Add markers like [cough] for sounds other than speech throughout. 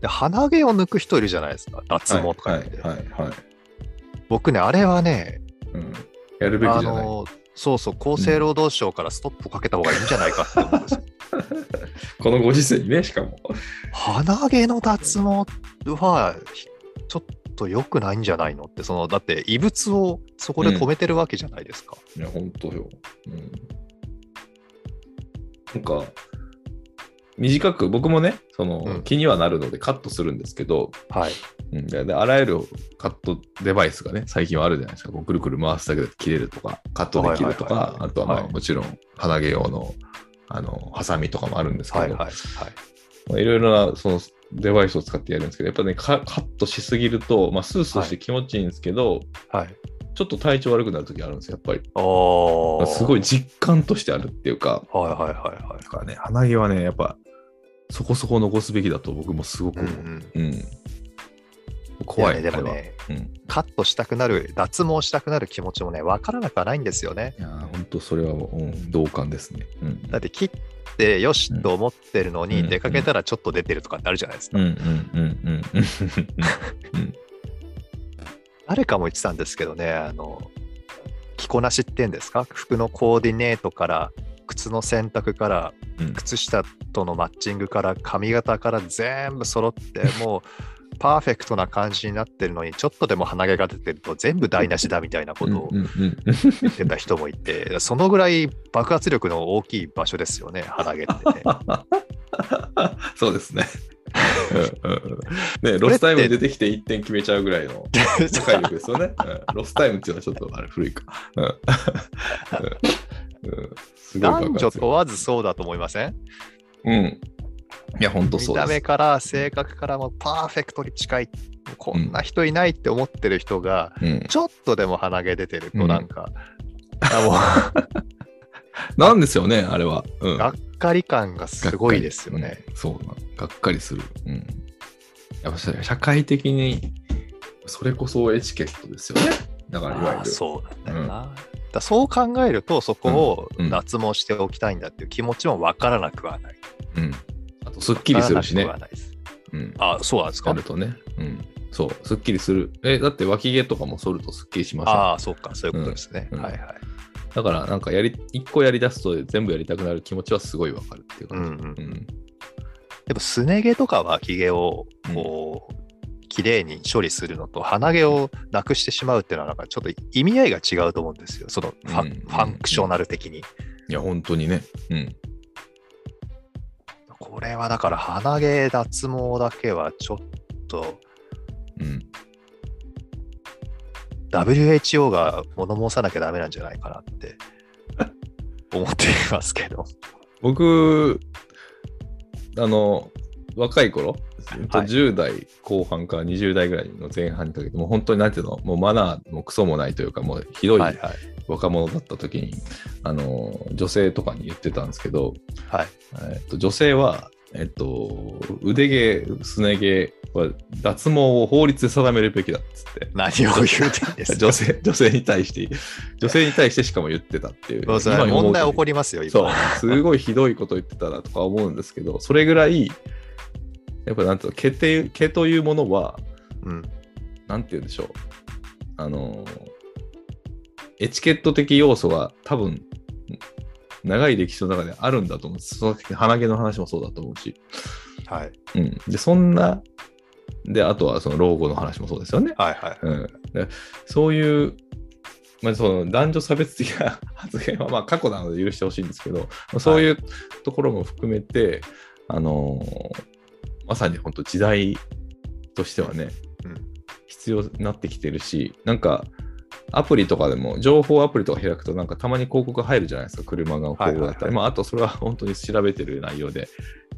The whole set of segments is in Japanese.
で鼻毛を抜く人いるじゃないですか、脱毛とかはいで、はいはいはい。僕ね、あれはね、うん、やるべきあじゃない。の、そうそう、厚生労働省からストップをかけた方がいいんじゃないかって思うんですよ。[laughs] このご時世にね、しかも。鼻毛の脱毛は、ひちょっと良くないんじゃないのって、その、だって異物をそこで止めてるわけじゃないですか。いや、本当よ。うん。なんか、短く、僕もね、その、うん気にはなるのでカットするんですけど、はい。うん、でであらゆるカットデバイスがね、最近はあるじゃないですか。こうくるくる回すだけで切れるとか、カットできるとはいはいはい、はいかあとはまあ、はいもちろん鼻毛用の、あの、ハサミとかもあるんですけど、はいはいはい。まあいろいろなそのデバイスを使ってやるんですけど、やっぱね、カカットしすぎると、まあ、スースーして気持ちいいんですけど、はい。ちょっと体調悪くなるときあるんですよ、やっぱり。おーすごい。実感としてあるっていうか、はいはいはいはいだ。からね、鼻毛はね、やっぱ、そこそこ残すべきだと僕もすごくうん思う。うん。うん。怖い、やね、でもね、うん。いカットしたくなる、脱毛したくなる気持ちもね、分からなくはないんですよね。やー、本当それはもう、うん、同感ですね。うん。だって切ってよしと思ってるのに、うん出かけたらちょっと出てるとかってあるじゃないですか。うんうんうんうんうん。誰かも言ってたんですけどね、あの、着こなしっていうんですか？服のコーディネートから、靴の選択から、うん靴下とのマッチングから、髪型から全部揃って、[laughs] もう、パーフェクトな感じになってるのに、ちょっとでも鼻毛が出てると全部台無しだみたいなことを言ってた人もいて、そのぐらい爆発力の大きい場所ですよね、鼻毛ってね。[laughs] そうですね。[laughs] ね、ロスタイムに出てきて1点決めちゃうぐらいの破壊力ですよね。うんロスタイムっていうのはちょっとあれ古いか。うんうん男女問わずそうだと思いません？うん。いや、本当見そうです。た目から性格からもパーフェクトに近い、こんな人いないって思ってる人が、うん、ちょっとでも鼻毛出てるうんとなんか、あなんですよね、あれは。うんもうがっかり感がすごいですよね。うんそうなのがっかりする。うん。やっぱ社社会的に、それこそエチケットですよね。だからいわゆる。そうなんだそう考えると、そこを脱毛しておきたいんだっていう気持ちもわからなくはない。うん。あと、すっきりするしねうん。あそうなんですか？あるとね。うん。そう、すっきりする。え、だって脇毛とかも剃るとすっきりしません。ああ、そうか、そういうことですね。うんはいはい。だから、なんかやり、一個やり出すと全部やりたくなる気持ちはすごいわかるっていううん感じ。うんうん。でも、すね毛とか脇毛を、こう、綺麗に処理するのと、鼻毛をなくしてしまうっていうのは、なんかちょっと意味合いが違うと思うんですよ。そのファ,、うんファンクショナル的に。いや、本当にね。うん。これはだから、鼻毛脱毛だけはちょっと、うん。WHO が物申さなきゃダメなんじゃないかなって思っていますけど。僕、あの、若い頃、はい10代後半から20代ぐらいの前半にかけて、もう本当になんていうの、もうマナーもクソもないというか、もうひどいはいはい。若者だった時に、あの、女性とかに言ってたんですけど、はい。えっと、女性は、えっと、腕毛、すね毛は脱毛を法律で定めるべきだっつって。何を言うてんですか？[laughs] 女性、女性に対して、女性に対してしかも言ってたっていう。そうそう問題起こりますよ、今。そう、すごいひどいこと言ってたなとか思うんですけど、それぐらい、やっぱなんていうの毛って、毛というものは、うん。なんて言うんでしょう。あの、エチケット的要素が多分、長い歴史の中であるんだと思うんです。その鼻毛の話もそうだと思うし。はい。うん。で、そんな、で、あとはその老後の話もそうですよね。はいはい。うん、でそういう、まあ、その男女差別的な [laughs] 発言はまあ過去なので許してほしいんですけど、まあそういうところも含めて、あのーまさに本当時代としてはね、うん。必要になってきてるし、なんかアプリとかでも、情報アプリとか開くと、なんかたまに広告入るじゃないですか、車が広告だったり、はいはいはい。まあ、あとそれは本当に調べてる内容で、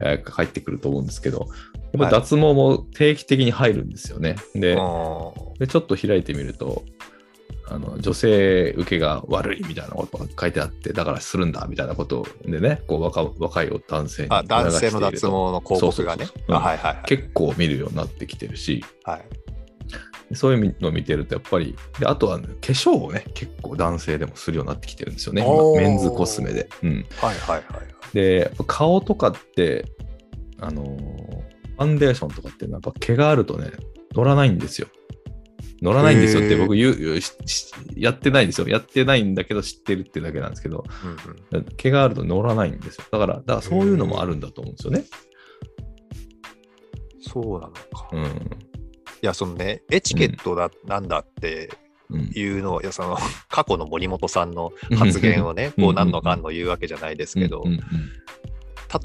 えー入ってくると思うんですけど、やっぱはい。脱毛も定期的に入るんですよね。で、あで、ちょっと開いてみると、あの女性受けが悪いみたいなことが書いてあって、だからするんだみたいなことでね、こう若若い男性にーあ、男性の脱毛の広告がね。結構見るようになってきてるし、はい。そういうのを見てると、やっぱり、であとは、ね、化粧をね、結構男性でもするようになってきてるんですよね、メンズコスメで。うん、はいはいはい。で、顔とかって、あのーファンデーションとかってやっぱ毛があるとね、乗らないんですよ。乗らないんですよって僕言うやってないんですよ。やってないんだけど知ってるってだけなんですけど、うんうん毛があると乗らないんですよ。だから、だからそういうのもあるんだと思うんですよね。そうなのか。いうん。や、そのね、エチケットだ、なんだってうん。いうのを、いや、その、[laughs] 過去の森本さんの発言をね、うんこう、何のかんの言うわけじゃないですけどうん、うん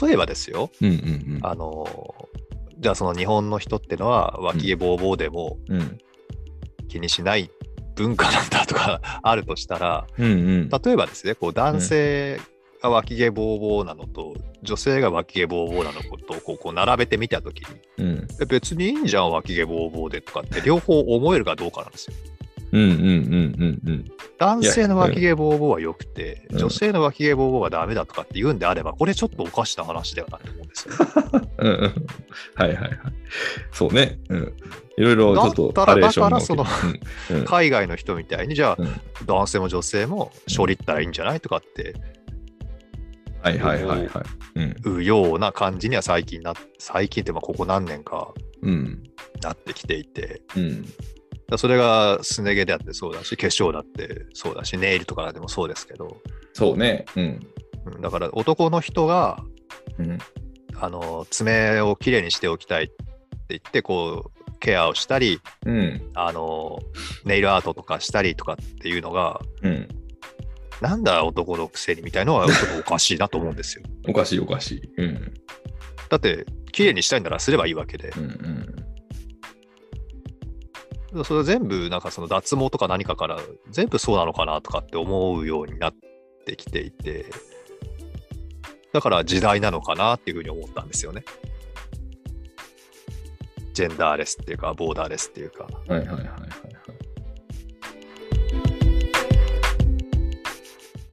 例えばですよ、うんうんうんあの、じゃあその日本の人ってのは、脇毛ぼうぼうでもうん気にしない文化なんだとか [laughs] あるとしたら、うんうん例えばですね、こう男性が脇毛ぼうぼうなのと、女性が脇毛ぼうぼうなのとこうこう並べてみたときに、うんえ別にいいんじゃん、脇毛ぼうぼうでとかって両方思えるかどうかなんですよ。うんうんうんうんうん男性の脇毛ぼうぼうは良くて、うん女性の脇毛ぼうぼうはダメだとかって言うんであれば、これちょっとおかしな話だよなと思うんですよ。[laughs] うんうんはいはいはい。そうね。うん。いろいろちょっとバリエーションがだから起きるうんうん海外の人みたいに、じゃあうん男性も女性も処理ったらいいんじゃないとかってはいはいはいはい。うん。ような感じには最近な、最近ってまあここ何年かうん。なってきていて、うん。だそれがすね毛であってそうだし、化粧だってそうだし、ネイルとかでもそうですけど、そうね。うん。うんだから男の人がうん。あの爪をきれいにしておきたいって言って、こう、ケアをしたり、うん。あのネイルアートとかしたりとかっていうのが、うん。なんだ男のくせにみたいのはちょっとおかしいなと思うんですよ。[laughs] おかしいおかしい。うん。だって、綺麗にしたいならすればいいわけでう、んうん。それ全部なんかその脱毛とか何かから全部そうなのかなとかって思うようになってきていて、だから時代なのかなっていうふうに思ったんですよね。ジェンダーレスっていうか、ボーダーレスっていうか。はいはいはいはい。